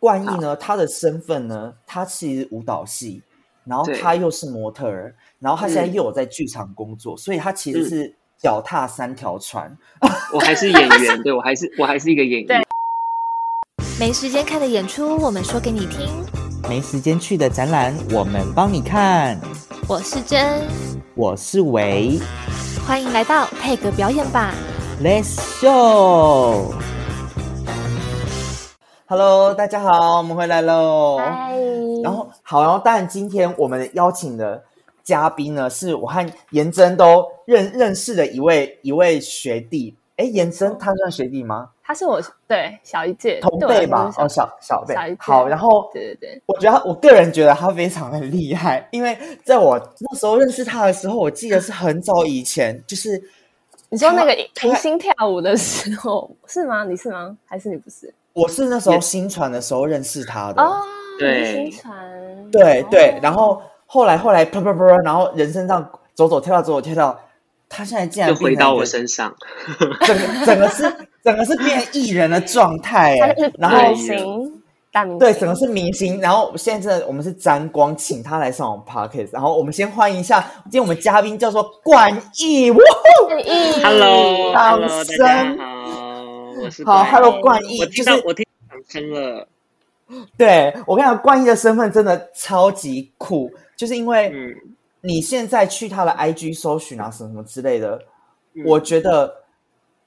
冠毅呢，他的身份呢，他其实舞蹈系，然后他又是模特儿，然后他现在又有在剧场工作，所以他其实是脚踏三条船。我还是演员，对我还是我还是一个演员。没时间看的演出，我们说给你听；没时间去的展览，我们帮你看。我是真，我是维，欢迎来到配个表演吧，Let's show。Hello，大家好，我们回来喽。嗨。然后好，然后当然今天我们邀请的嘉宾呢，是我和颜真都认认识的一位一位学弟。哎，颜真他算学弟吗？他是我对小一届同辈吧？哦，小小辈。好，然后对对对，我觉得我个人觉得他非常的厉害，因为在我那时候认识他的时候，我记得是很早以前，就是你说那个明星跳舞的时候是吗？你是吗？还是你不是？我是那时候新传的时候认识他的。哦，对，新传，对对，然后后来后来啪啪啪，然后人生上走走跳跳走走跳跳，他现在竟然回到我身上，整个 整个是整个是变艺人的状态，然后明星大明，对，整个是明星，然后现在我们是沾光，请他来上我们 podcast，然后我们先欢迎一下，今天我们嘉宾叫做冠毅，哇，Hello，掌声。好，Hello，冠毅，我听到我听掌声了。对我跟你讲，冠毅的身份真的超级酷，就是因为你现在去他的 IG 搜寻啊，什么什么之类的，我觉得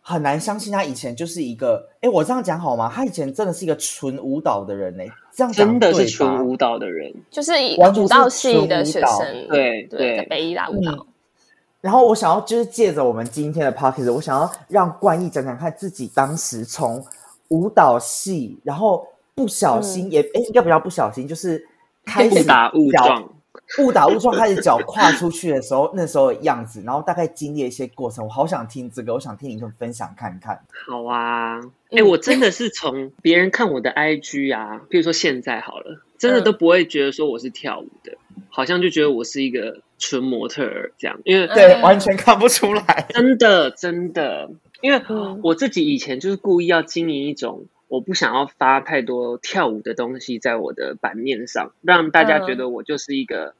很难相信他以前就是一个。哎，我这样讲好吗？他以前真的是一个纯舞蹈的人呢。这样真的是纯舞蹈的人，就是舞蹈系的学生，对对，北艺大舞蹈。然后我想要就是借着我们今天的 p o c k e t 我想要让冠毅讲讲看自己当时从舞蹈系，然后不小心也哎，应该不要不小心，就是开始误打误撞，误打误撞开始脚跨出去的时候，那时候的样子，然后大概经历一些过程，我好想听这个，我想听你跟分享看看。好啊，哎，我真的是从别人看我的 IG 啊，比如说现在好了，真的都不会觉得说我是跳舞的，好像就觉得我是一个。纯模特儿这样，因为对完全看不出来，真的真的，因为我自己以前就是故意要经营一种，我不想要发太多跳舞的东西在我的版面上，让大家觉得我就是一个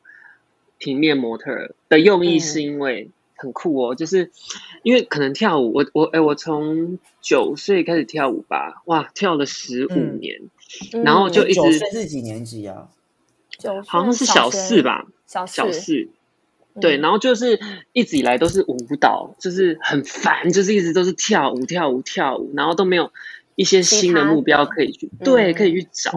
平面模特儿的用意，是因为很酷哦，就是因为可能跳舞，我我哎，我从九岁开始跳舞吧，哇，跳了十五年，然后就一直是几年级啊？九好像是小四吧，小四。对，然后就是一直以来都是舞蹈，就是很烦，就是一直都是跳舞、跳舞、跳舞，然后都没有一些新的目标可以去，对，可以去找，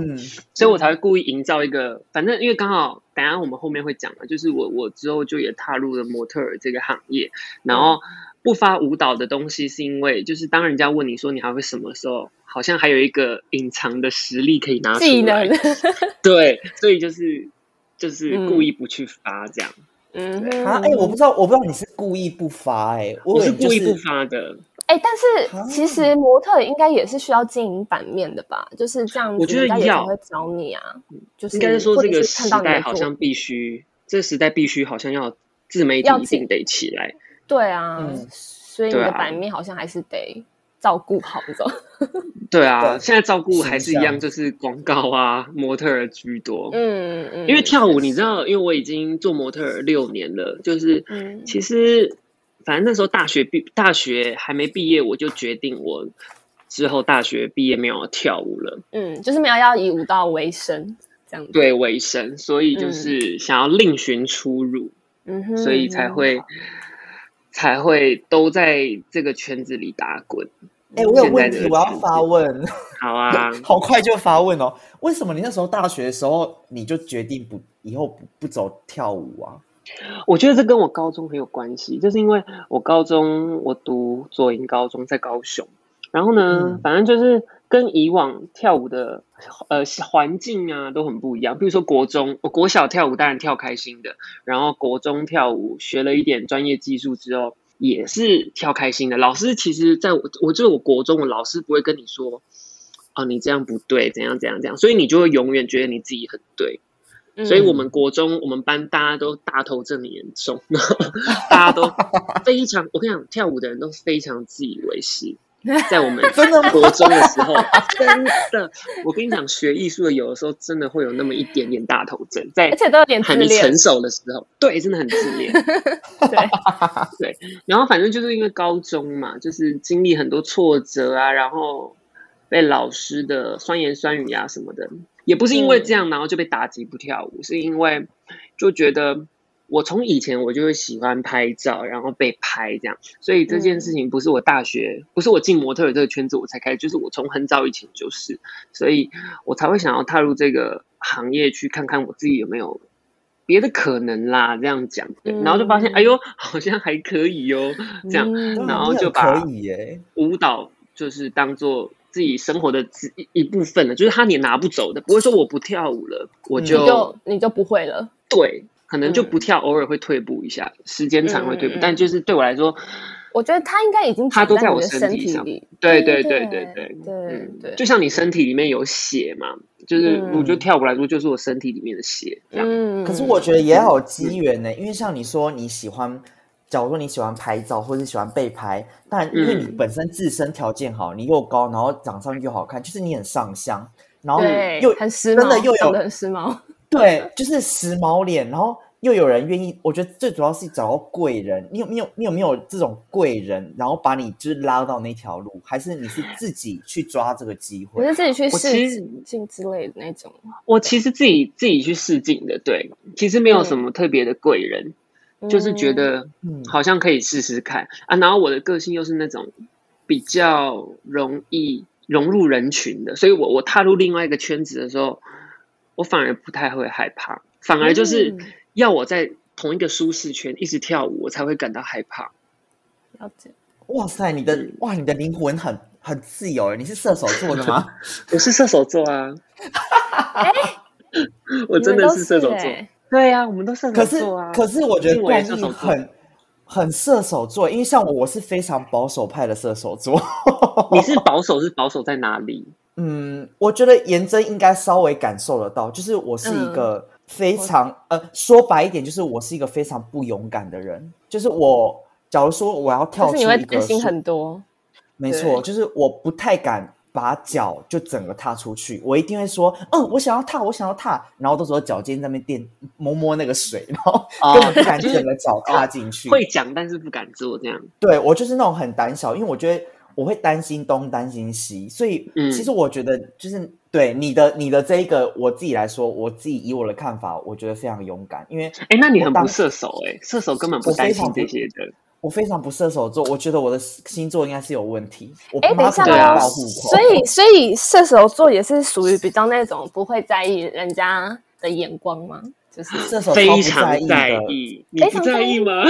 所以我才会故意营造一个，反正因为刚好等下我们后面会讲嘛，就是我我之后就也踏入了模特儿这个行业，然后不发舞蹈的东西，是因为就是当人家问你说你还会什么时候，好像还有一个隐藏的实力可以拿出来，对，所以就是就是故意不去发这样。嗯啊，哎，我不知道，我不知道你是故意不发，哎，我是故意不发的。哎，但是其实模特应该也是需要经营版面的吧？就是这样，我觉得要会找你啊。就是应该是说这个时代好像必须，这个时代必须好像要自媒体一定得起来。对啊，所以你的版面好像还是得。照顾好这种，对啊，现在照顾还是一样，就是广告啊，模特儿居多。嗯嗯，因为跳舞，你知道，因为我已经做模特儿六年了，就是其实反正那时候大学毕大学还没毕业，我就决定我之后大学毕业没有跳舞了。嗯，就是没有要以舞蹈为生这样。对，为生，所以就是想要另寻出路。嗯哼，所以才会才会都在这个圈子里打滚。哎，我有问题，我要发问。好啊，好快就发问哦。为什么你那时候大学的时候你就决定不以后不不走跳舞啊？我觉得这跟我高中很有关系，就是因为我高中我读左营高中在高雄，然后呢，反正就是跟以往跳舞的呃环境啊都很不一样。比如说国中，我国小跳舞当然跳开心的，然后国中跳舞学了一点专业技术之后。也是跳开心的。老师其实在我，我就是我国中的老师不会跟你说，哦，你这样不对，怎样怎样怎样，所以你就会永远觉得你自己很对。所以我们国中我们班大家都大头症很严重，大家都非常，我跟你讲，跳舞的人都非常自以为是。在我们真的吗？国中的时候，真的，我跟你讲，学艺术的有的时候真的会有那么一点点大头症，在而且都有点自还没成，熟的时候，对，真的很自恋。对，对，然后反正就是因为高中嘛，就是经历很多挫折啊，然后被老师的酸言酸语啊什么的，也不是因为这样，然后就被打击不跳舞，是因为就觉得我从以前我就会喜欢拍照，然后被拍这样，所以这件事情不是我大学，不是我进模特的这个圈子我才开始，就是我从很早以前就是，所以我才会想要踏入这个行业去看看我自己有没有。别的可能啦，这样讲，对然后就发现，嗯。哎呦，好像还可以哦，这样，嗯。然后就把可以耶，舞蹈就是当做自己生活的之一一部分了，就是他你拿不走的，不会说我不跳舞了，我嗯。就,、你就你就不会了。对，可能就不跳，偶尔会退步一下，时间长会退步，但就是对我来说，我觉得他应该已经他都在我身体上。对对对对对对就像你身体里面有血嘛，就是嗯。我觉得跳舞来说，就是我身体里面的血，这样，嗯可是我觉得也要有机缘呢，因为像你说你喜欢，假如说你喜欢拍照或者喜欢被拍，但因为你嗯。本身自身条件好，你又高，然后长相又好看，就是你很上相，然后，又很时髦，真的又有很时髦。对，就是时髦脸，然后又有人愿意，我觉得最主要是找到贵人。你有没有你有没有这种贵人，然后把你就是拉到那条路，还是你是自己去抓这个机会？我是自己去试镜之类的那种。我其实自己自己去试镜的，对，其实没有什么特别的贵人，就是觉得嗯好像可以试试看啊。然后我的个性又是那种比较容易融入人群的，所以我我踏入另外一个圈子的时候，我反而不太会害怕，反而就是嗯要我在同一个舒适圈一直跳舞，我才会感到害怕。了解。哇塞，你的嗯哇，你的灵魂很很自由耶！你是射手座的吗？我是射手座啊，我真的你们都是射手座。欸对呀、啊，我们都射手座啊。可是我觉得我也冠射手座毅很很射手座，因为像我，我是非常保守派的射手座。你是保守是保守在哪里？嗯，我觉得颜真应该稍微感受得到，就是我是嗯一个非常、呃，说白一点，就是我是一个非常不勇敢的人。就是我，假如说我要跳出可是你会一个担心很多。没错，就是我不太敢把脚就整个踏出去，我一定会说，嗯，我想要踏，我想要踏，然后到时候脚尖在那边垫摸摸那个水，然后 哦根本不敢整个脚踏进去。会讲但是不敢做，这样。对我就是那种很胆小，因为我觉得我会担心东担心西，所以嗯其实我觉得就是对你的你的这一个我自己来说，我自己以我的看法，我觉得非常勇敢，因为哎，那你很当不射手哎、射手根本不担心这些的。我非常不射手座，我觉得我的星座应该是有问题。我哎，等妈一下啊所以所以射手座也是属于比较那种不会在意人家的眼光吗？就是射手非常。在意，你不在意意吗？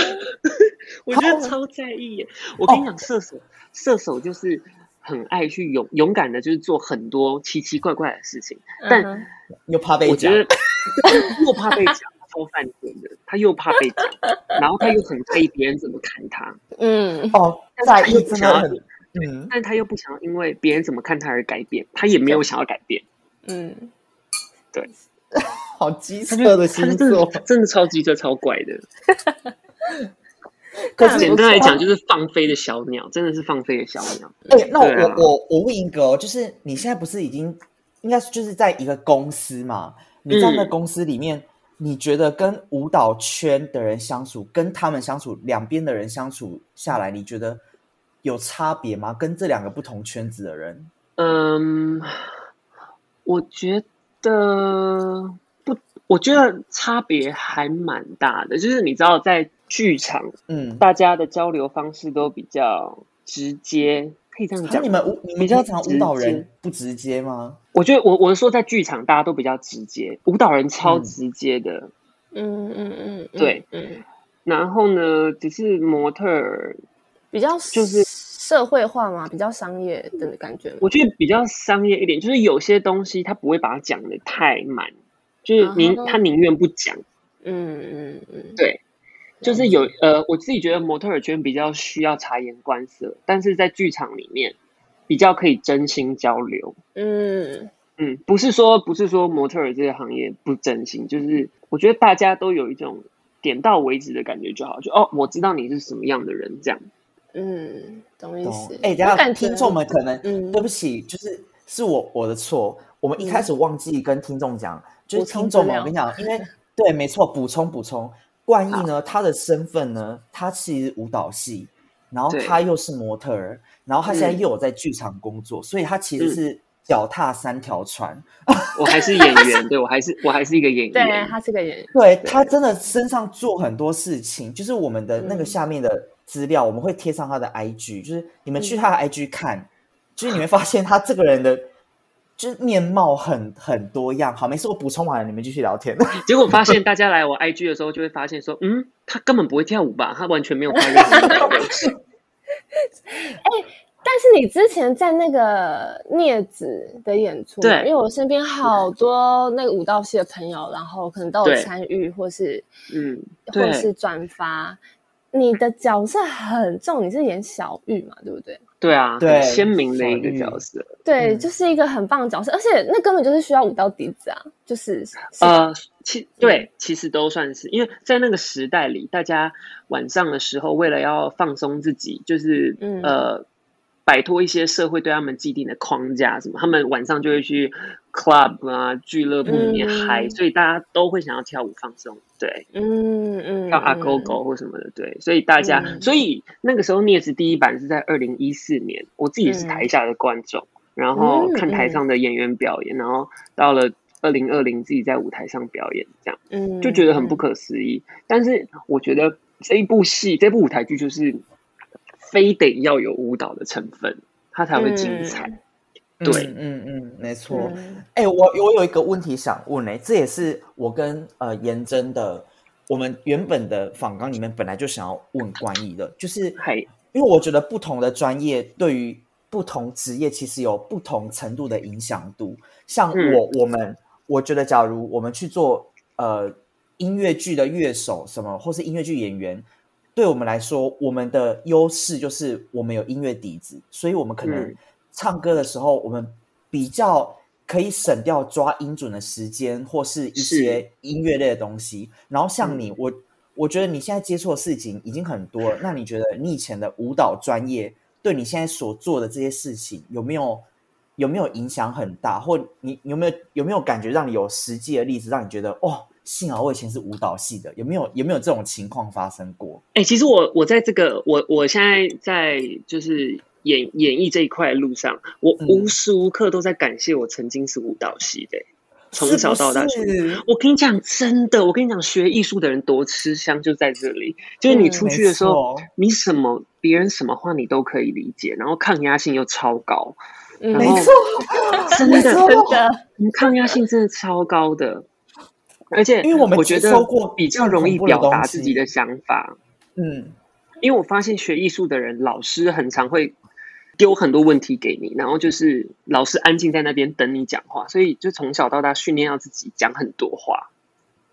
我觉得超在意。我跟你讲，射手射手就是很爱去勇勇敢的，就是做很多奇奇怪怪的事情。但又怕被讲，我觉得 又怕被讲，超犯贱的。他又怕被讲，然后他又很在意别人怎么看他，嗯，哦，在意真的很，嗯，但他又不想要因为别人怎么看他而改变，他也没有想要改变。嗯，好机车的他真的星座。真的超机车超怪的。可是简单来讲，就是放飞的小鸟，真的是放飞的小鸟。哎、那我、啊我我我问一个哦，就是你现在不是已经应该就是在一个公司嘛？你在那嗯公司里面，你觉得跟舞蹈圈的人相处，跟他们相处，两边的人相处下来，你觉得有差别吗？跟这两个不同圈子的人，嗯，我觉得不，我觉得差别还蛮大的。就是你知道，在剧场，嗯，大家的交流方式都比较直接，可以这样讲。那你们舞你们比较平常舞蹈人不直接吗？我觉得我我是说，在剧场大家都比较直接，舞蹈人超嗯直接的。嗯嗯嗯，嗯对，嗯，然后呢，只是模特儿，比较就是社会化嘛，比较商业的感觉。我觉得比较商业一点，就是有些东西他不会把它讲的太满，就是宁、啊他宁愿不讲。嗯嗯嗯，对，就是有呃，我自己觉得模特儿圈比较需要察言观色，但是在剧场里面比较可以真心交流。嗯嗯，不是说不是说模特儿这个行业不真心，就是我觉得大家都有一种点到为止的感觉就好，就哦，我知道你是什么样的人这样。嗯，懂意思。哎，等下听众们可能，嗯，对不起，就是是我我的错，我们一开始忘记跟听众讲，就是听众们，我跟你讲，因为对，没错，补充补充，冠毅呢，他的身份呢，他其实舞蹈系，然后他又是模特儿，然后他现在又有在剧场工作，所以他其实是。脚踏三条船，我还是演员，对我还是我还是一个演 员，对他是个演员，对他真的身上做很多事情，就是我们的那个下面的资料，我们会贴上他的 IG，就是你们去他的 IG 看，就是你会发现他这个人的，就是面貌很很多样。好，没事，我补充完了，你们继续聊天。结果发现大家来我 IG 的时候，就会发现说，嗯，他根本不会跳舞吧？他完全没有。哎。但是你之前在那个镊子的演出，对，因为我身边好多那个舞蹈系的朋友，然后可能都有参与，或是嗯，或是转发。你的角色很重，你是演小玉嘛，对不对？对啊，对，鲜明的一个角色，对，就是一个很棒的角色，而且那根本就是需要舞蹈底子啊，就是呃，其对，其实都算是，因为在那个时代里，大家晚上的时候为了要放松自己，就是呃。摆脱一些社会对他们既定的框架，什么他们晚上就会去 club 啊俱乐部里面嗨，所以大家都会想要跳舞放松，对，嗯嗯，跳阿狗狗或什么的，对，所以大家，所以那个时候镊子第一版是在二零一四年，我自己是台下的观众，然后看台上的演员表演，然后到了二零二零自己在舞台上表演，这样，嗯，就觉得很不可思议。但是我觉得这一部戏，这部舞台剧就是。非得要有舞蹈的成分，它才会精彩。对，嗯嗯，没错。哎，我我有一个问题想问呢，这也是我跟呃颜真的，我们原本的访纲里面本来就想要问关毅的，就是，因为我觉得不同的专业对于不同职业其实有不同程度的影响度。像我我们，我觉得假如我们去做呃音乐剧的乐手什么，或是音乐剧演员。对我们来说，我们的优势就是我们有音乐底子，所以我们可能唱歌的时候，我们比较可以省掉抓音准的时间，或是一些音乐类的东西。然后像你，我我觉得你现在接触的事情已经很多了。那你觉得你以前的舞蹈专业对你现在所做的这些事情有没有有没有影响很大？或你有没有有没有感觉让你有实际的例子，让你觉得哦？幸好我以前是舞蹈系的，有没有有没有这种情况发生过？哎，其实我我在这个我我现在在就是演演绎这一块路上，我无时无刻都在感谢我曾经是舞蹈系的，从小到大学。我跟你讲，真的，我跟你讲，学艺术的人多吃香，就在这里。就是你出去的时候，你什么别人什么话你都可以理解，然后抗压性又超高。没错，真的 真的，抗压性真的超高的。而且，因为我们觉得比较容易表达自己的想法，嗯，因为我发现学艺术的人，老师很常会丢很多问题给你，然后就是老师安静在那边等你讲话，所以就从小到大训练要自己讲很多话，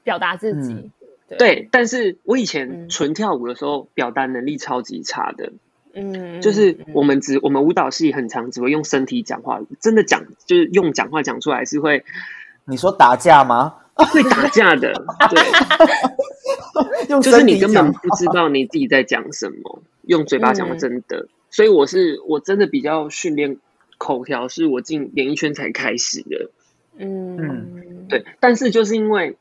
表达自己。对，但是我以前纯跳舞的时候，表达能力超级差的，嗯，就是我们只我们舞蹈系很常只会用身体讲话，真的讲就是用讲话讲出来是会，你说打架吗？会打架的，对，就是你根本不知道你自己在讲什么，用嘴巴讲真的。所以我是我真的比较训练口条，是我进演艺圈才开始的。嗯，对。但是就是因为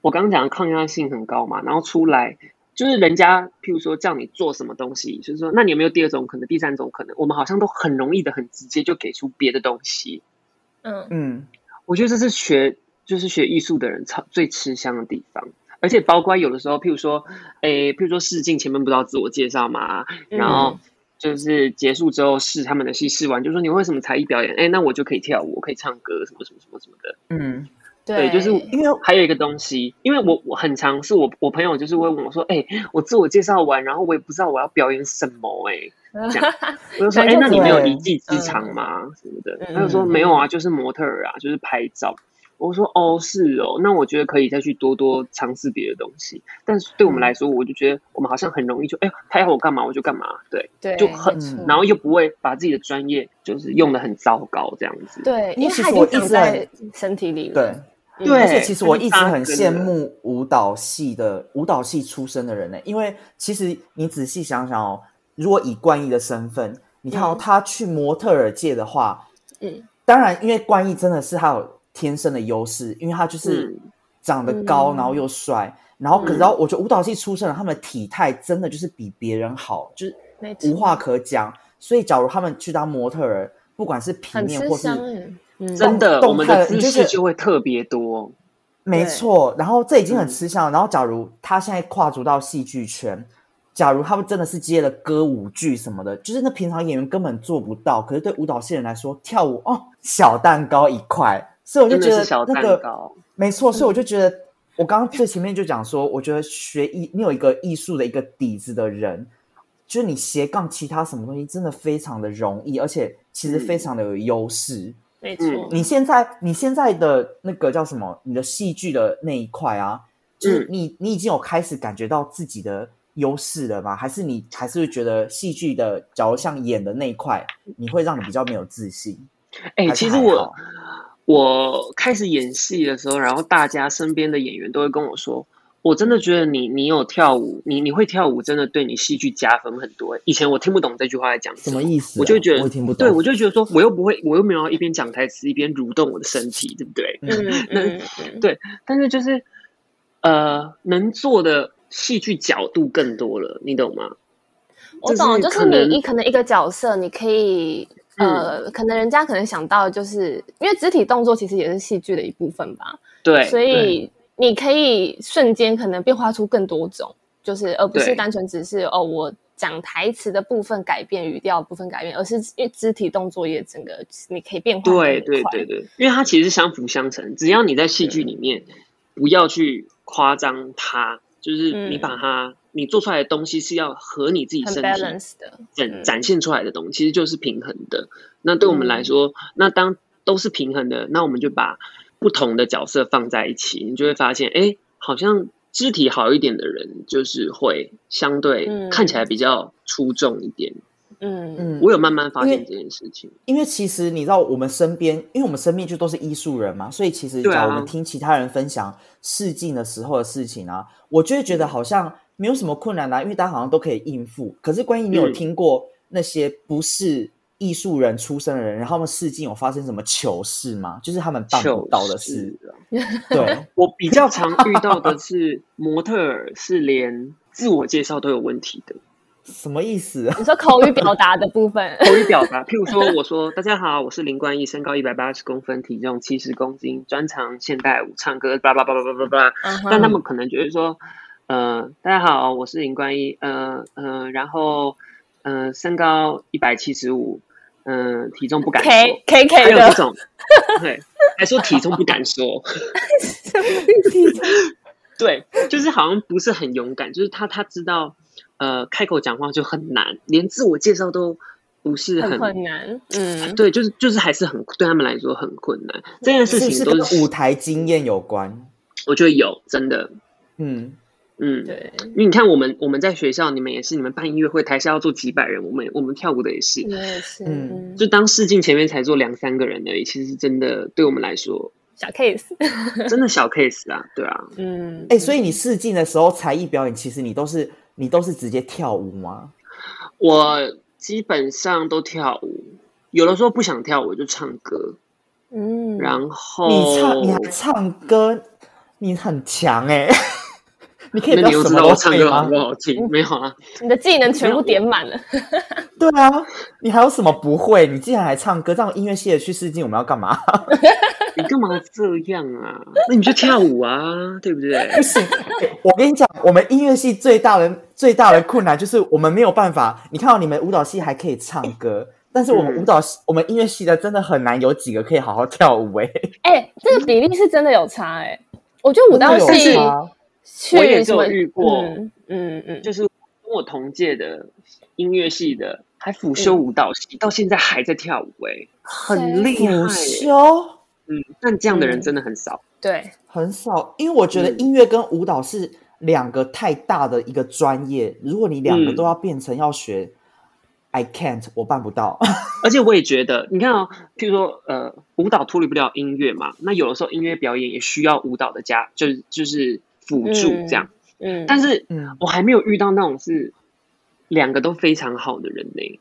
我刚刚讲的抗压性很高嘛，然后出来就是人家譬如说叫你做什么东西，就是说那你有没有第二种可能、第三种可能？我们好像都很容易的、很直接就给出别的东西。嗯嗯，我觉得这是学。就是学艺术的人超最吃香的地方，而且包括有的时候，譬如说，诶，譬如说试镜前面不知道自我介绍嘛，然后就是结束之后试他们的戏，试完就说你为什么才艺表演？哎，那我就可以跳舞，我可以唱歌，什么什么什么什么的。嗯，对，就是因为还有一个东西，因为我我很常是我我朋友就是会问我说，哎，我自我介绍完，然后我也不知道我要表演什么，哎，我就说，哎，那你没有一技之长吗？什么的？他就说没有啊，就是模特儿啊，就是拍照。我说哦是哦，那我觉得可以再去多多尝试别的东西。但是对我们来说，我就觉得我们好像很容易就哎，他要我干嘛我就干嘛，对，对，就很，然后又不会把自己的专业就是用的很糟糕这样子。对，因为他已经在身体里了。对，对。而且其实我一直很羡慕舞蹈系的舞蹈系出身的人呢，因为其实你仔细想想哦，如果以冠毅的身份，你看哦，他去模特儿界的话，嗯，当然，因为冠毅真的是他有天生的优势，因为他就是长得高，然后又帅，然后可是我觉得舞蹈系出身的，他们的体态真的就是比别人好，就是无话可讲。所以，假如他们去当模特儿，不管是平面或是真的，我们的姿势就会特别多。没错，然后这已经很吃香。然后，假如他现在跨足到戏剧圈，假如他们真的是接了歌舞剧什么的，就是那平常演员根本做不到。可是对舞蹈系人来说，跳舞哦，小蛋糕一块。所以我就觉得那个没错。所以我就觉得，我刚刚最前面就讲说，我觉得学艺，你有一个艺术的一个底子的人。就是你斜杠其他什么东西，真的非常的容易，而且其实非常的有优势。没错，你现在你现在的那个叫什么？你的戏剧的那一块啊，就是你你已经有开始感觉到自己的优势了吗？还是你还是会觉得戏剧的，假如像演的那一块，你会让你比较没有自信？哎，其实我我开始演戏的时候，然后大家身边的演员都会跟我说。我真的觉得你，你有跳舞，你你会跳舞，真的对你戏剧加分很多。以前我听不懂这句话在讲什么意思，我就觉得我听不懂。对，我就觉得说，我又不会，我又没有一边讲台词一边蠕动我的身体，对不对？嗯嗯。对，但是就是呃，能做的戏剧角度更多了，你懂吗？我懂，就是你，你可能一个角色，你可以呃，可能人家可能想到，就是因为肢体动作其实也是戏剧的一部分吧。对，所以。你可以瞬间可能变化出更多种，就是而不是单纯只是哦，我讲台词的部分改变，语调部分改变，而是因为肢体动作也整个你可以变化。对对对对，因为它其实相辅相成，只要你在戏剧里面不要去夸张它，就是你把它你做出来的东西是要和你自己身体展展现出来的东西，其实就是平衡的。那对我们来说，那当都是平衡的，那我们就把。不同的角色放在一起，你就会发现，哎，好像肢体好一点的人，就是会相对看起来比较出众一点。嗯嗯，我有慢慢发现这件事情。因为其实你知道，我们身边，因为我们身边就都是艺术人嘛，所以其实我们听其他人分享试镜的时候的事情啊，我就会觉得好像没有什么困难啦，因为大家好像都可以应付。可是，关于你有听过那些不是？艺术人出身的人，然后他们试镜有发生什么糗事吗？就是他们办不到的事。对 我比较常遇到的是模特儿是连自我介绍都有问题的。什么意思？你说口语表达的部分？口语表达，譬如说，我说大家好，我是林冠毅，身高一百八十公分，体重七十公斤，专长现代舞、唱歌，叭叭叭叭叭叭叭。但他们可能觉得说，呃，大家好，我是林冠一，呃呃，然后呃，身高一百七十五。嗯，体重不敢说，K K K 还有这种，对，还说体重不敢说，对，就是好像不是很勇敢，就是他他知道，呃，开口讲话就很难，连自我介绍都不是很困难，嗯，对，就是就是还是很对他们来说很困难，这件事情都是舞台经验有关，我觉得有真的，嗯。嗯，对，因为你看，我们我们在学校，你们也是，你们办音乐会，台下要坐几百人，我们我们跳舞的也是，也是，嗯，就当试镜前面才坐两三个人而已，其实真的对我们来说小 case，真的小 case 啊，对啊，嗯，哎，所以你试镜的时候才艺表演，其实你都是你都是直接跳舞吗？我基本上都跳舞，有的时候不想跳舞就唱歌，嗯，然后你唱你还唱歌，你很强哎。你可以你又知道我唱歌好不好听？没有啊，你的技能全部点满了。对啊，你还有什么不会？你竟然还唱歌，这样音乐系的去试镜，我们要干嘛？你干嘛这样啊？那你就跳舞啊，对不对？不行，我跟你讲，我们音乐系最大的最大的困难就是我们没有办法。你看到你们舞蹈系还可以唱歌，但是我们舞蹈系、我们音乐系的真的很难有几个可以好好跳舞。哎，哎，这个比例是真的有差哎。我觉得舞蹈系。我也就遇过，嗯嗯，就是跟我同届的音乐系的，还辅修舞蹈系，到现在还在跳舞，哎，很厉害。辅修，嗯，但这样的人真的很少，对，很少。因为我觉得音乐跟舞蹈是两个太大的一个专业，如果你两个都要变成要学，I can't，我办不到。而且我也觉得，你看哦，譬如说，呃，舞蹈脱离不了音乐嘛，那有的时候音乐表演也需要舞蹈的加，就是就是。辅助这样，嗯，但是，嗯，我还没有遇到那种是两个都非常好的人呢。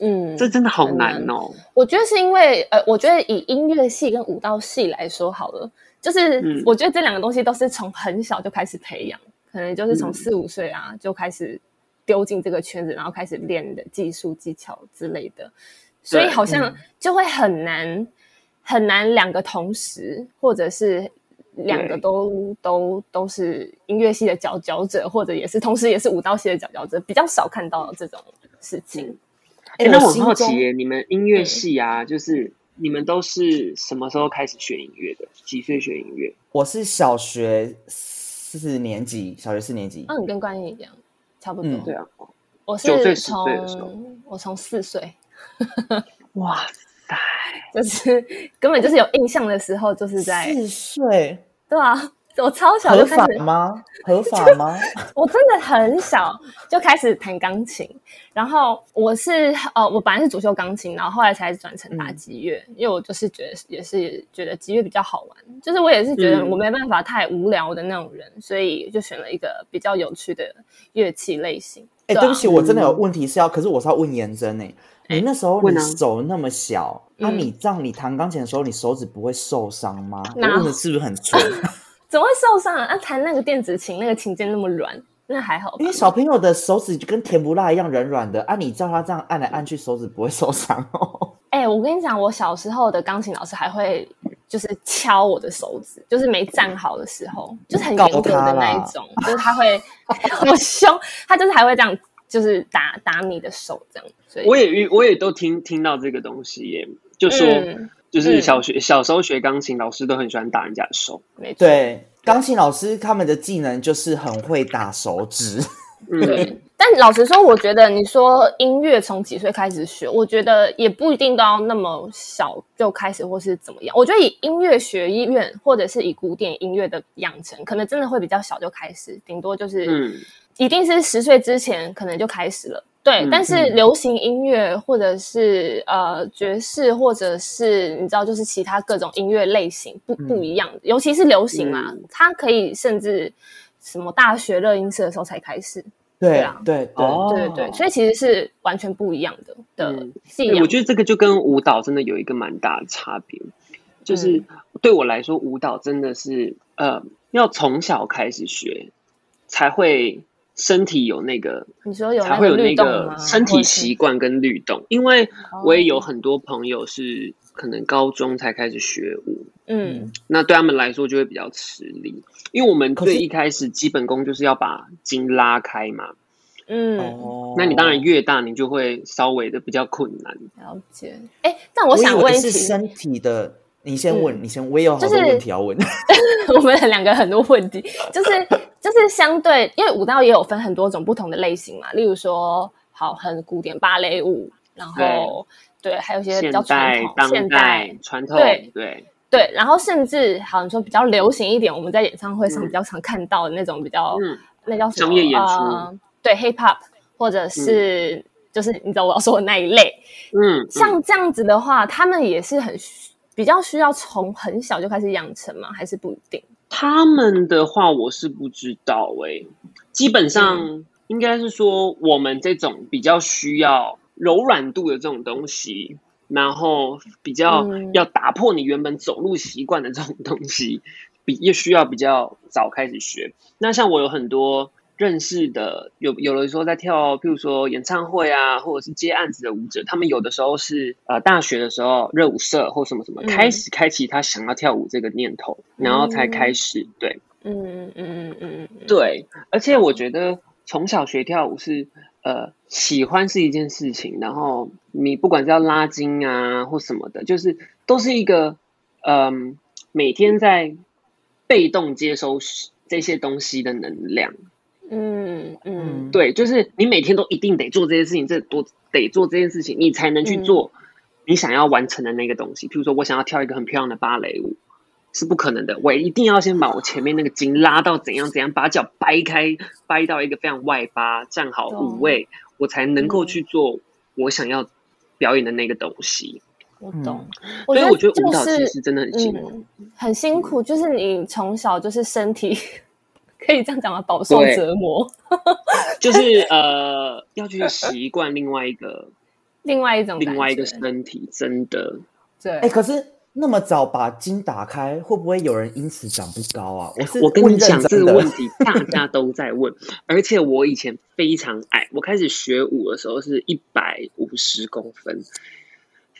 嗯，这真的好难哦。我觉得是因为呃，我觉得以音乐系跟舞蹈系来说好了，就是我觉得这两个东西都是从很小就开始培养，可能就是从四五岁啊就开始丢进这个圈子，然后开始练的技术技巧之类的，所以好像就会很难很难两个同时，或者是两个都都都是音乐系的佼佼者，或者也是同时也是舞蹈系的佼佼者，比较少看到这种事情。哎，那我很好奇耶，你们音乐系啊，就是你们都是什么时候开始学音乐的？几岁学音乐？我是小学四年级，小学四年级。嗯，跟关毅一样，差不多。对啊，我是从我从四岁。哇塞，就是根本就是有印象的时候，就是在四岁。对啊。我超小就开始吗？合法吗？我真的很小就开始弹钢琴，然后我是呃，我本来是主修钢琴，然后后来才转成打击乐，因为我就是觉得也是觉得击乐比较好玩，就是我也是觉得我没办法太无聊的那种人，所以就选了一个比较有趣的乐器类型。哎，对不起，我真的有问题是要，可是我是要问颜真哎，你那时候你手那么小，那你这样你弹钢琴的时候，你手指不会受伤吗？我问的是不是很蠢？怎么会受伤啊？弹那个电子琴，那个琴键那么软，那还好。因为小朋友的手指就跟甜不辣一样软软的啊，你叫他这样按来按去，手指不会受伤哦。哎，我跟你讲，我小时候的钢琴老师还会就是敲我的手指，就是没站好的时候，就是很严格的那一种，就是他会 好凶，他就是还会这样，就是打打你的手这样。所以我也遇，我也都听听到这个东西耶，就说。就是小学小时候学钢琴，老师都很喜欢打人家的手。没错，对，钢琴老师他们的技能就是很会打手指。对，但老实说，我觉得你说音乐从几岁开始学，我觉得也不一定都要那么小就开始，或是怎么样。我觉得以音乐学院或者是以古典音乐的养成，可能真的会比较小就开始，顶多就是嗯，一定是十岁之前可能就开始了。对，但是流行音乐或者是呃爵士，或者是你知道，就是其他各种音乐类型不不一样，尤其是流行嘛，它可以甚至什么大学乐音社的时候才开始。对啊，对对对对对，所以其实是完全不一样的的信仰。我觉得这个就跟舞蹈真的有一个蛮大的差别，就是对我来说，舞蹈真的是呃要从小开始学才会。身体有那个，你说有才会有那个身体习惯跟律动，因为我也有很多朋友是可能高中才开始学舞，嗯，那对他们来说就会比较吃力，因为我们最一开始基本功就是要把筋拉开嘛，嗯，那你当然越大，你就会稍微的比较困难。了解，哎，但我想问是身体的。你先问，你先，我也有好多问题要问。我们两个很多问题，就是就是相对，因为舞蹈也有分很多种不同的类型嘛，例如说，好，很古典芭蕾舞，然后对，还有一些比较传统、现代、传统，对对对，然后甚至好，你说比较流行一点，我们在演唱会上比较常看到的那种比较，那叫什么？商业演出，对，hip hop，或者是就是你知道我要说的那一类，嗯，像这样子的话，他们也是很。比较需要从很小就开始养成吗？还是不一定？他们的话我是不知道诶，基本上应该是说我们这种比较需要柔软度的这种东西，然后比较要打破你原本走路习惯的这种东西，比也需要比较早开始学。那像我有很多。认识的有有的时候在跳，譬如说演唱会啊，或者是接案子的舞者，他们有的时候是呃大学的时候热舞社或什么什么开始开启他想要跳舞这个念头，然后才开始对，嗯嗯嗯嗯嗯，对，而且我觉得从小学跳舞是呃喜欢是一件事情，然后你不管是要拉筋啊或什么的，就是都是一个嗯每天在被动接收这些东西的能量。嗯嗯，对，就是你每天都一定得做这件事情，这多得做这件事情，你才能去做你想要完成的那个东西。譬如说，我想要跳一个很漂亮的芭蕾舞，是不可能的。我一定要先把我前面那个筋拉到怎样怎样，把脚掰开，掰到一个非常外八，站好五位，我才能够去做我想要表演的那个东西。我懂，所以我觉得舞蹈其实真的很辛苦，很辛苦，就是你从小就是身体。可以这样讲吗？饱受折磨，就是呃，要去习惯另外一个 另外一种另外一个身体，真的。对，哎，可是那么早把筋打开，会不会有人因此长不高啊？我是我跟你讲这个问题，大家都在问，而且我以前非常矮，我开始学舞的时候是一百五十公分。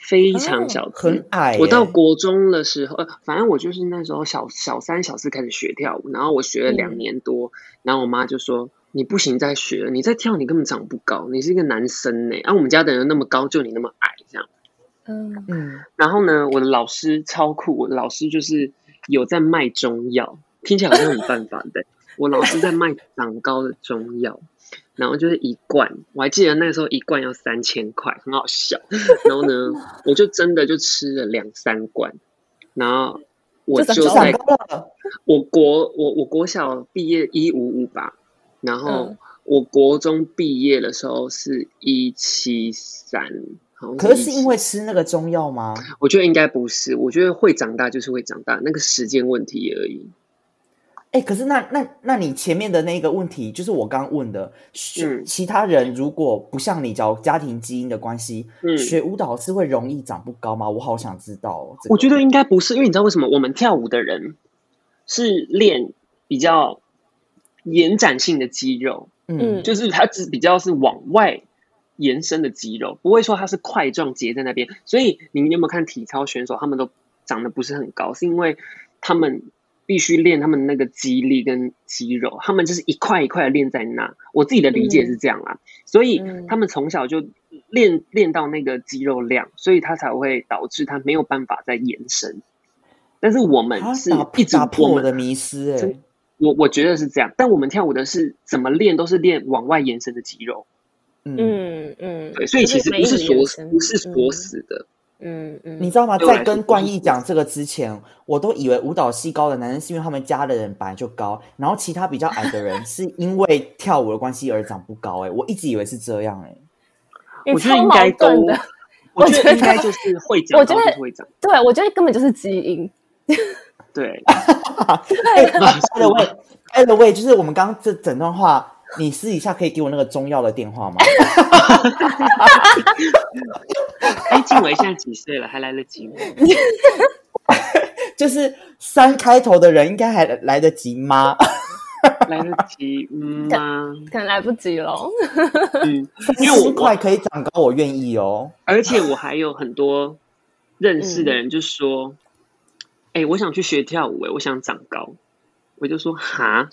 非常小，很矮。我到国中的时候，呃，反正我就是那时候小小三、小四开始学跳舞，然后我学了两年多，然后我妈就说：“你不行，再学，你再跳，你根本长不高，你是一个男生呢。啊，我们家的人那么高，就你那么矮，这样。”嗯嗯。然后呢，我的老师超酷，我的老师就是有在卖中药，听起来好像很犯法 的。我老师在卖长高的中药。然后就是一罐，我还记得那个时候一罐要三千块，很好笑。然后呢，我就真的就吃了两三罐，然后我就在我国我我国小毕业一五五吧，然后我国中毕业的时候是一七三，可是是因为吃那个中药吗？我觉得应该不是，我觉得会长大就是会长大，那个时间问题而已。哎，可是那那那你前面的那个问题，就是我刚问的，嗯，其他人如果不像你，叫家庭基因的关系，嗯，学舞蹈是会容易长不高吗？我好想知道。我觉得应该不是，因为你知道为什么？我们跳舞的人是练比较延展性的肌肉，嗯，就是它只比较是往外延伸的肌肉，不会说它是块状结在那边。所以你有没有看体操选手，他们都长得不是很高，是因为他们。必须练他们那个肌力跟肌肉，他们就是一块一块的练在那。我自己的理解是这样啦，所以他们从小就练练到那个肌肉量，所以他才会导致他没有办法再延伸。但是我们是一直破的迷失哎，我我觉得是这样。但我们跳舞的是怎么练都是练往外延伸的肌肉，嗯嗯，对，所以其实不是锁不是锁死的。嗯嗯，你知道吗？在跟冠毅讲这个之前，我都以为舞蹈系高的男生是因为他们家的人本来就高，然后其他比较矮的人 是因为跳舞的关系而长不高。哎，我一直以为是这样。哎，我觉得应该都，我觉得应该就是会长，我觉得会长。对，我觉得根本就是基因。对。哎，by the way，by the way，就是我们刚刚这整段话。你私底下可以给我那个中药的电话吗？哎，静伟现在几岁了？还来得及吗？就是三开头的人应该还来得及吗？来得及 吗？可能来不及喽。嗯，因为我快可以长高，我愿意哦。而且我还有很多认识的人就说：“哎，我想去学跳舞，哎，我想长高。”我就说：“哈，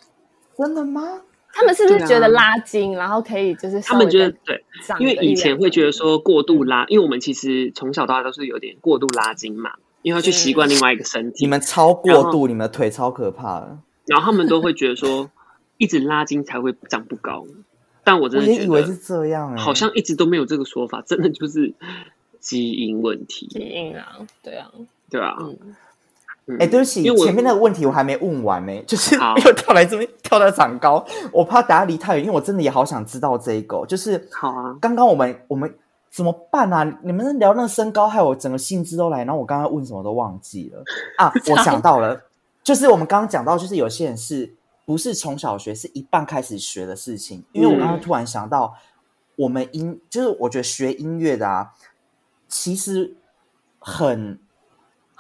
真的吗？”他们是不是觉得拉筋，然后可以就是他们觉得对，因为以前会觉得说过度拉，因为我们其实从小到大都是有点过度拉筋嘛，因为要去习惯另外一个身体。你们超过度，你们的腿超可怕的。然后他们都会觉得说，一直拉筋才会长不高。但我真的以为是这样，好像一直都没有这个说法，真的就是基因问题。基因啊，对啊，对啊。哎，对不起，前面那个问题我还没问完呢，就是没有跳来这边跳到长高，我怕大家离太远，因为我真的也好想知道这一个，就是好啊。刚刚我们我们怎么办啊？你们聊那个身高，害我整个兴致都来，然后我刚刚问什么都忘记了啊！我想到了，就是我们刚刚讲到，就是有些人是不是从小学是一半开始学的事情？因为我刚刚突然想到，我们音就是我觉得学音乐的啊，其实很。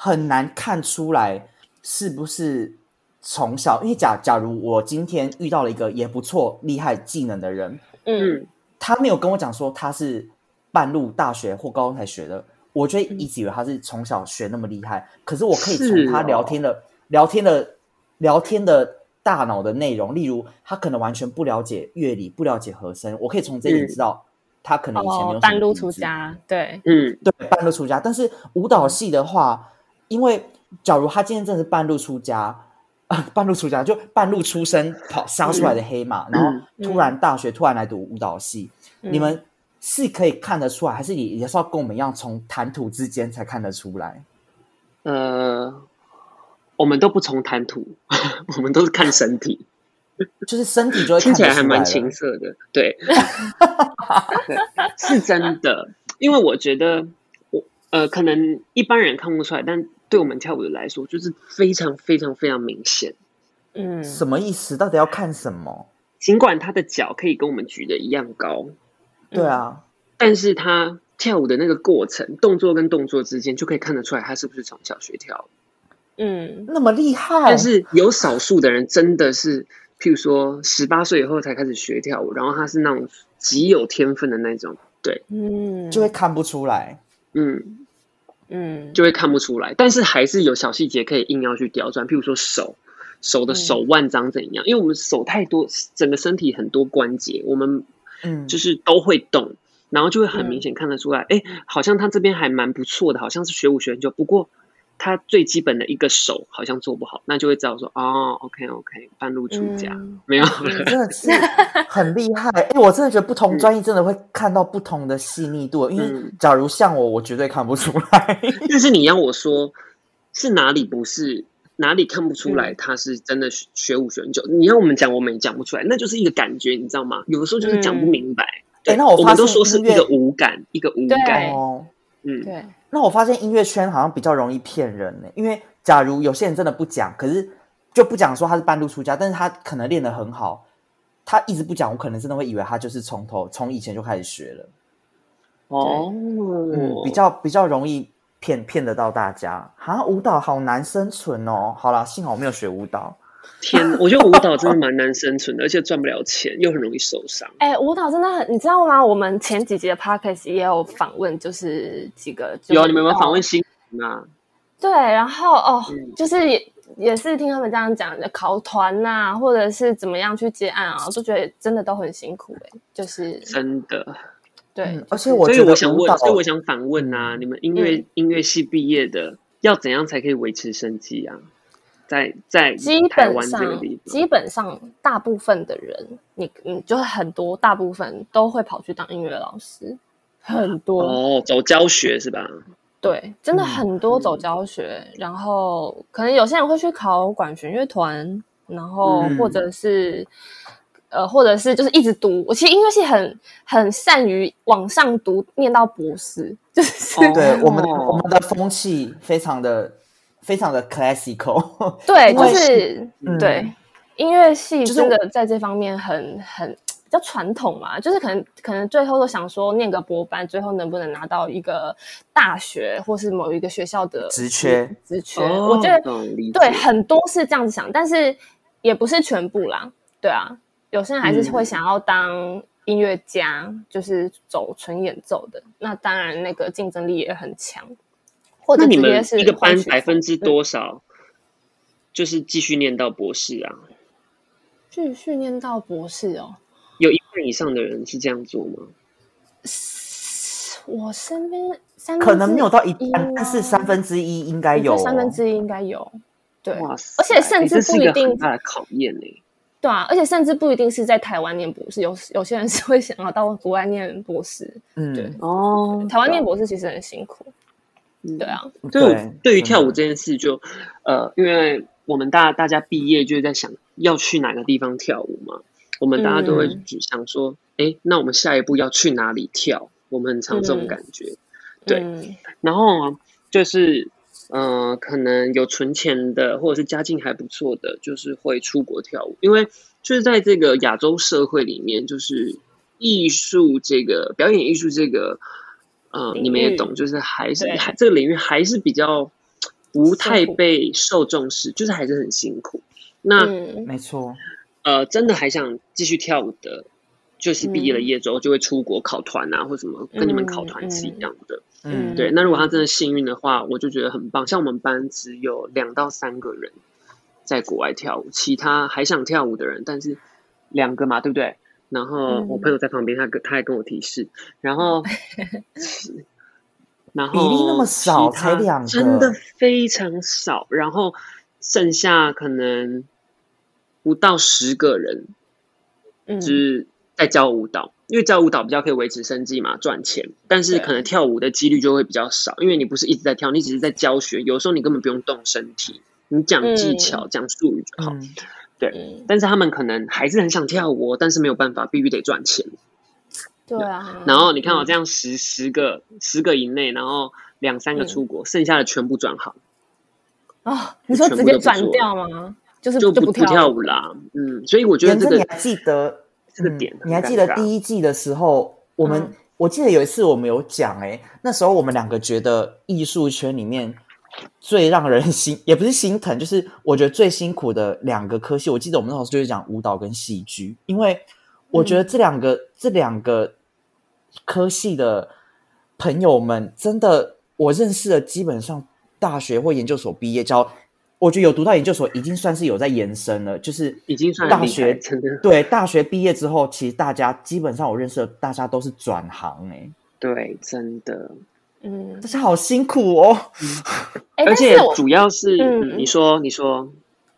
很难看出来是不是从小，因为假假如我今天遇到了一个也不错、厉害技能的人，嗯，他没有跟我讲说他是半路大学或高中才学的，我就一直以为他是从小学那么厉害。可是我可以从他聊天的聊天的聊天的大脑的内容，例如他可能完全不了解乐理、不了解和声，我可以从这里知道他可能以前没有半路出家。对，嗯，对，半路出家。但是舞蹈系的话。因为，假如他今天真的是半路出家，半路出家就半路出生跑杀出来的黑马，然后突然大学突然来读舞蹈系，你们是可以看得出来，还是也也是要跟我们一样从谈吐之间才看得出来？呃，我们都不从谈吐，我们都是看身体，就是身体就会听起来还蛮青涩的，对，是真的，因为我觉得我呃，可能一般人看不出来，但。对我们跳舞的来说，就是非常非常非常明显。嗯，什么意思？到底要看什么？尽管他的脚可以跟我们举的一样高，对啊，但是他跳舞的那个过程，动作跟动作之间就可以看得出来，他是不是从小学跳。嗯，那么厉害。但是有少数的人真的是，譬如说十八岁以后才开始学跳舞，然后他是那种极有天分的那种，对，嗯，就会看不出来。嗯嗯，就会看不出来。但是还是有小细节可以硬要去刁钻，譬如说手。手的手腕长怎样？因为我们手太多，整个身体很多关节，我们嗯，就是都会动，然后就会很明显看得出来，哎，好像他这边还蛮不错的，好像是学武学很久，不过他最基本的一个手好像做不好，那就会知道说，哦，OK OK，半路出家没有，真的是很厉害。哎，我真的觉得不同专业真的会看到不同的细腻度，因为假如像我，我绝对看不出来。但是你要我说是哪里不是？哪里看不出来他是真的学武学很久？你要我们讲，我们也讲不出来，那就是一个感觉，你知道吗？有的时候就是讲不明白。对，那我我们都说是一个无感，一个无感。哦，嗯，对。那我发现音乐圈好像比较容易骗人呢，因为假如有些人真的不讲，可是就不讲说他是半路出家，但是他可能练得很好，他一直不讲，我可能真的会以为他就是从头从以前就开始学了。哦，嗯，比较比较容易。骗骗得到大家，好像舞蹈好难生存哦。好了，幸好我没有学舞蹈。天，我觉得舞蹈真的蛮难生存的，而且赚不了钱，又很容易受伤。哎，舞蹈真的很，你知道吗？我们前几集的 podcast 也有访问，就是几个有你们有没有访问新人啊？对，然后哦，就是也也是听他们这样讲的，考团呐，或者是怎么样去接案啊，我都觉得真的都很辛苦哎，就是真的。对，而且我所以我想问，所以我想反问啊，你们音乐音乐系毕业的，要怎样才可以维持生计啊？在在基本上，基本上大部分的人，你你就是很多，大部分都会跑去当音乐老师，很多哦，走教学是吧？对，真的很多走教学，然后可能有些人会去考管弦乐团，然后或者是。呃，或者是就是一直读，我其实音乐系很很善于往上读，念到博士，就是对我们我们的风气非常的非常的 classical，对，就是对音乐系真的在这方面很很比较传统嘛，就是可能可能最后都想说念个博班，最后能不能拿到一个大学或是某一个学校的职缺职缺，我觉得对很多是这样子想，但是也不是全部啦，对啊。有些人还是会想要当音乐家，就是走纯演奏的。那当然，那个竞争力也很强。或者你们一个班百分之多少，就是继续念到博士啊？继续念到博士哦，有一半以上的人是这样做吗？我身边三可能没有到一半，但是三分之一应该有，三分之一应该有。对，而且甚至不一定大的考验呢。对啊，而且甚至不一定是在台湾念博士，有有些人是会想要到国外念博士。嗯，对哦，台湾念博士其实很辛苦。对啊，对，对于跳舞这件事，就呃，因为我们大大家毕业就是在想要去哪个地方跳舞嘛，我们大家都会想说，哎，那我们下一步要去哪里跳？我们很常这种感觉。对，然后就是。呃，可能有存钱的，或者是家境还不错的，就是会出国跳舞。因为就是在这个亚洲社会里面，就是艺术这个表演艺术这个，嗯，你们也懂，就是还是还这个领域还是比较不太被受重视，就是还是很辛苦。那没错，呃，真的还想继续跳舞的。就是毕业了业之后就会出国考团啊，或什么，跟你们考团是一样的。嗯，对。那如果他真的幸运的话，我就觉得很棒。像我们班只有两到三个人在国外跳舞，其他还想跳舞的人，但是两个嘛，对不对？然后我朋友在旁边，他跟他还跟我提示，然后然后比例那么少，才两个，真的非常少。然后剩下可能不到十个人，就是。在教舞蹈，因为教舞蹈比较可以维持生计嘛，赚钱。但是可能跳舞的几率就会比较少，因为你不是一直在跳，你只是在教学。有时候你根本不用动身体，你讲技巧、讲术语就好。对，但是他们可能还是很想跳舞，但是没有办法，必须得赚钱。对啊。然后你看，我这样十十个十个以内，然后两三个出国，剩下的全部转行。哦，你说直接转掉吗？就是就不不跳舞啦。嗯，所以我觉得这个你还记得这个点，你还记得第一季的时候，我们我记得有一次我们有讲，哎，那时候我们两个觉得艺术圈里面最让人心 也不是心疼，就是我觉得最辛苦的两个科系。我记得我们那时候就是讲舞蹈跟戏剧，因为我觉得这两个这两个科系的朋友们真的。我认识的基本上大学或研究所毕业，叫我觉得有读到研究所已经算是有在延伸了，就是已经算大学真的对大学毕业之后，其实大家基本上我认识的大家都是转行哎，对，真的，嗯，但是好辛苦哦，而且主要是你说你说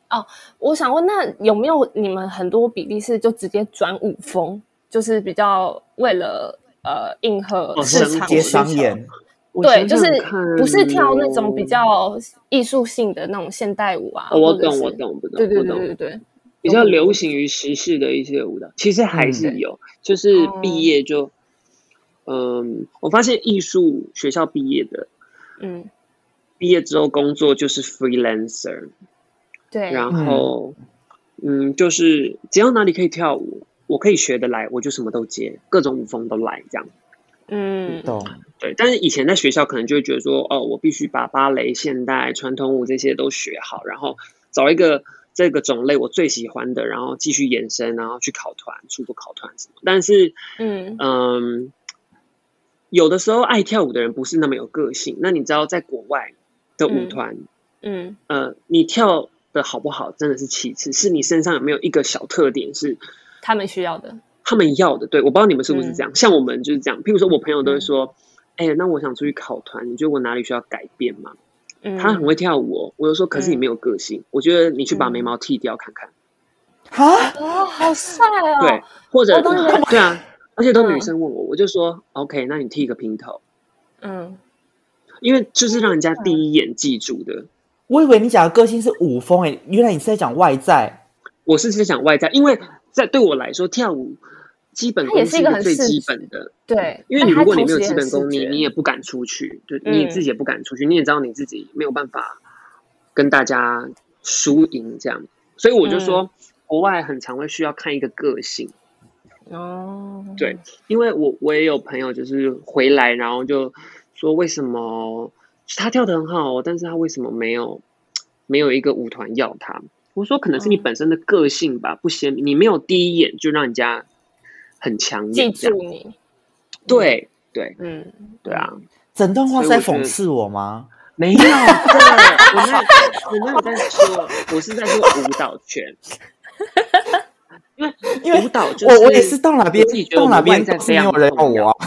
哦，我想问，那有没有你们很多比例是就直接转舞风，就是比较为了呃应和市场商演。对，就是不是跳那种比较艺术性的那种现代舞啊。我懂，我懂，不懂。对对对对对，比较流行于时事的一些舞蹈，其实还是有。就是毕业就，嗯，我发现艺术学校毕业的，嗯，毕业之后工作就是 freelancer。对。然后，嗯，就是只要哪里可以跳舞，我可以学得来，我就什么都接，各种舞风都来，这样。嗯，懂。对，但是以前在学校可能就会觉得说，哦，我必须把芭蕾、现代、传统舞这些都学好，然后找一个这个种类我最喜欢的，然后继续延伸，然后去考团、出国考团什么。但是，嗯嗯，有的时候爱跳舞的人不是那么有个性。那你知道，在国外的舞团，嗯呃，你跳的好不好真的是其次，是你身上有没有一个小特点是他们需要的。他们要的，对我不知道你们是不是这样。像我们就是这样，譬如说，我朋友都会说：“哎，那我想出去考团，你觉得我哪里需要改变吗？”他很会跳舞哦，我就说：“可是你没有个性，我觉得你去把眉毛剃掉看看。”啊，哦，好帅哦！对，或者对啊，而且都女生问我，我就说：“OK，那你剃个平头。”嗯，因为就是让人家第一眼记住的。我以为你讲的个性是舞风，哎，原来你是在讲外在。我是在讲外在，因为在对我来说，跳舞。基本功是一个最基本的，对，因为你如果你没有基本功，你你也不敢出去，就你自己也不敢出去，你也知道你自己没有办法跟大家输赢这样，所以我就说，国外很常会需要看一个个性哦，对，因为我我也有朋友就是回来，然后就说为什么他跳的很好，但是他为什么没有没有一个舞团要他？我说可能是你本身的个性吧，不鲜明，你没有第一眼就让人家。很强烈，记住你。对对，嗯，对啊。整段话在讽刺我吗？没有，对，我没有，我没有在说，我是在说舞蹈圈。因为舞蹈，我我也是到哪边到哪边是没有人要我。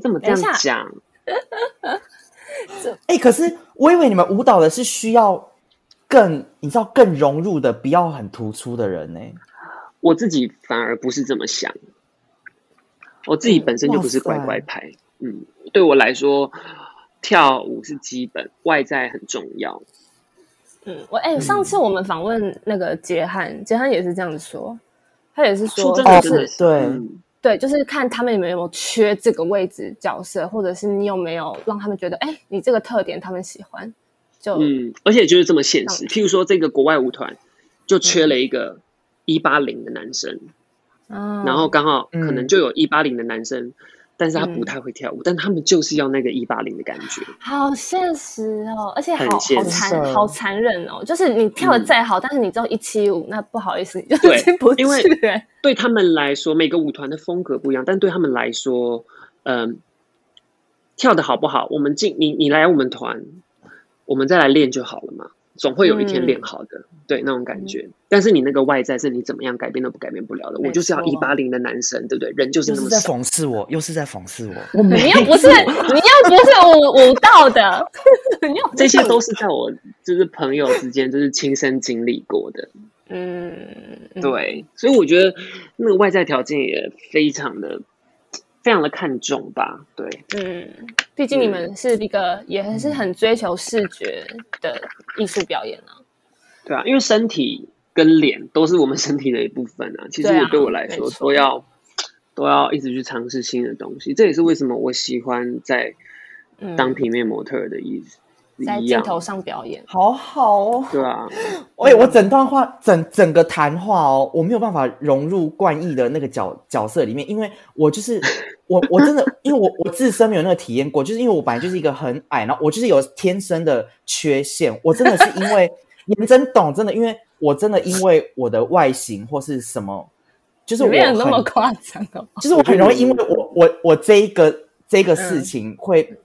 怎么这样讲？哎，可是我以为你们舞蹈的是需要更，你知道更融入的，不要很突出的人呢。我自己反而不是这么想，我自己本身就不是乖乖牌。嗯，对我来说，跳舞是基本，外在很重要。嗯，我哎，上次我们访问那个杰汉，杰汉也是这样子说，他也是说，真的是对对，就是看他们有没有缺这个位置角色，或者是你有没有让他们觉得，哎，你这个特点他们喜欢。就嗯，而且就是这么现实。譬如说，这个国外舞团就缺了一个。一八零的男生，然后刚好可能就有一八零的男生，但是他不太会跳舞，但他们就是要那个一八零的感觉，好现实哦，而且好好残好残忍哦，就是你跳的再好，但是你只有一七五，那不好意思，你就 进不去。因为对他们来说，每个舞团的风格不一样，但对他们来说，嗯，跳的好不好，我们进你你来我们团，我们再来练就好了嘛。总会有一天练好的，对那种感觉。但是你那个外在是你怎么样改变都不改变不了的。我就是要一八零的男生，对不对？人就是那么。在讽刺我，又是在讽刺我。我没有不是，你又不是舞舞蹈的，这些都是在我就是朋友之间就是亲身经历过的。嗯，对，所以我觉得那个外在条件也非常的。非常的看重吧，对，嗯，毕竟你们是一个也还是很追求视觉的艺术表演啊，对啊，因为身体跟脸都是我们身体的一部分啊，其实我对我来说都要都要一直去尝试新的东西，这也是为什么我喜欢在当平面模特的意思，在镜头上表演，好好哦。对啊，喂，我整段话整整个谈话哦，我没有办法融入冠毅的那个角角色里面，因为我就是 我我真的，因为我我自身没有那个体验过，就是因为我本来就是一个很矮，然后我就是有天生的缺陷，我真的是因为 你们真懂，真的，因为我真的因为我的外形或是什么，就是没有那么夸张的，就是我很容易因为我我我这一个这个事情会，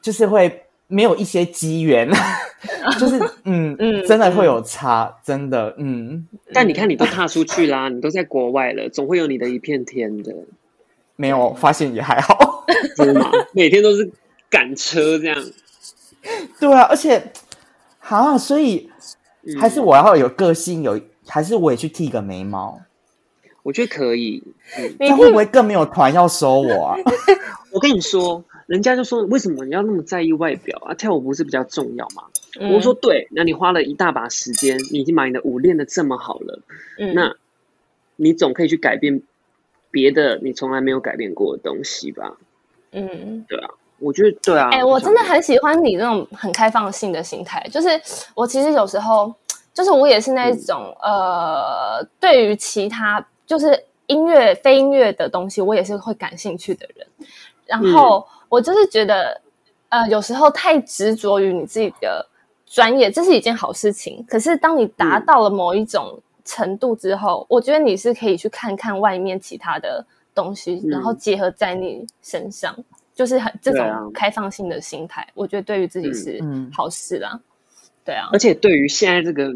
就是会。没有一些机缘，就是嗯 嗯，真的会有差，真的嗯。但你看，你都踏出去啦，你都在国外了，总会有你的一片天的。没有发现也还好，真的吗？每天都是赶车这样。对啊，而且好，所以还是我要有个性，有还是我也去剃个眉毛？我觉得可以。那会不会更没有团要收我啊？我跟你说。人家就说：“为什么你要那么在意外表啊？跳舞不是比较重要吗？”我说：“对，那你花了一大把时间，你已经把你的舞练的这么好了，那你总可以去改变别的你从来没有改变过的东西吧？”嗯，对啊，我觉得对啊。哎，我真的很喜欢你那种很开放性的心态。就是我其实有时候，就是我也是那种呃，对于其他就是音乐、非音乐的东西，我也是会感兴趣的人。然后。我就是觉得，呃，有时候太执着于你自己的专业，这是一件好事情。可是，当你达到了某一种程度之后，我觉得你是可以去看看外面其他的东西，然后结合在你身上，就是很这种开放性的心态。我觉得对于自己是好事啦。对啊，而且对于现在这个。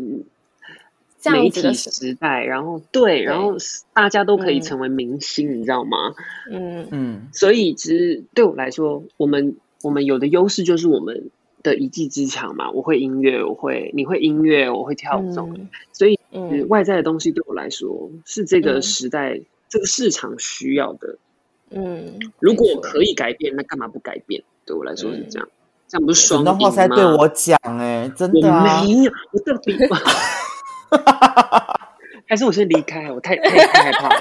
媒体时代，然后对，然后大家都可以成为明星，你知道吗？嗯嗯，所以其实对我来说，我们我们有的优势就是我们的一技之长嘛。我会音乐，我会你会音乐，我会跳舞，所以外在的东西对我来说是这个时代这个市场需要的。嗯，如果可以改变，那干嘛不改变？对我来说是这样，这样不是双赢吗？在对我讲，哎，真的没有，我到底。哈哈哈哈哈！还是我先离开，我太太太害怕了。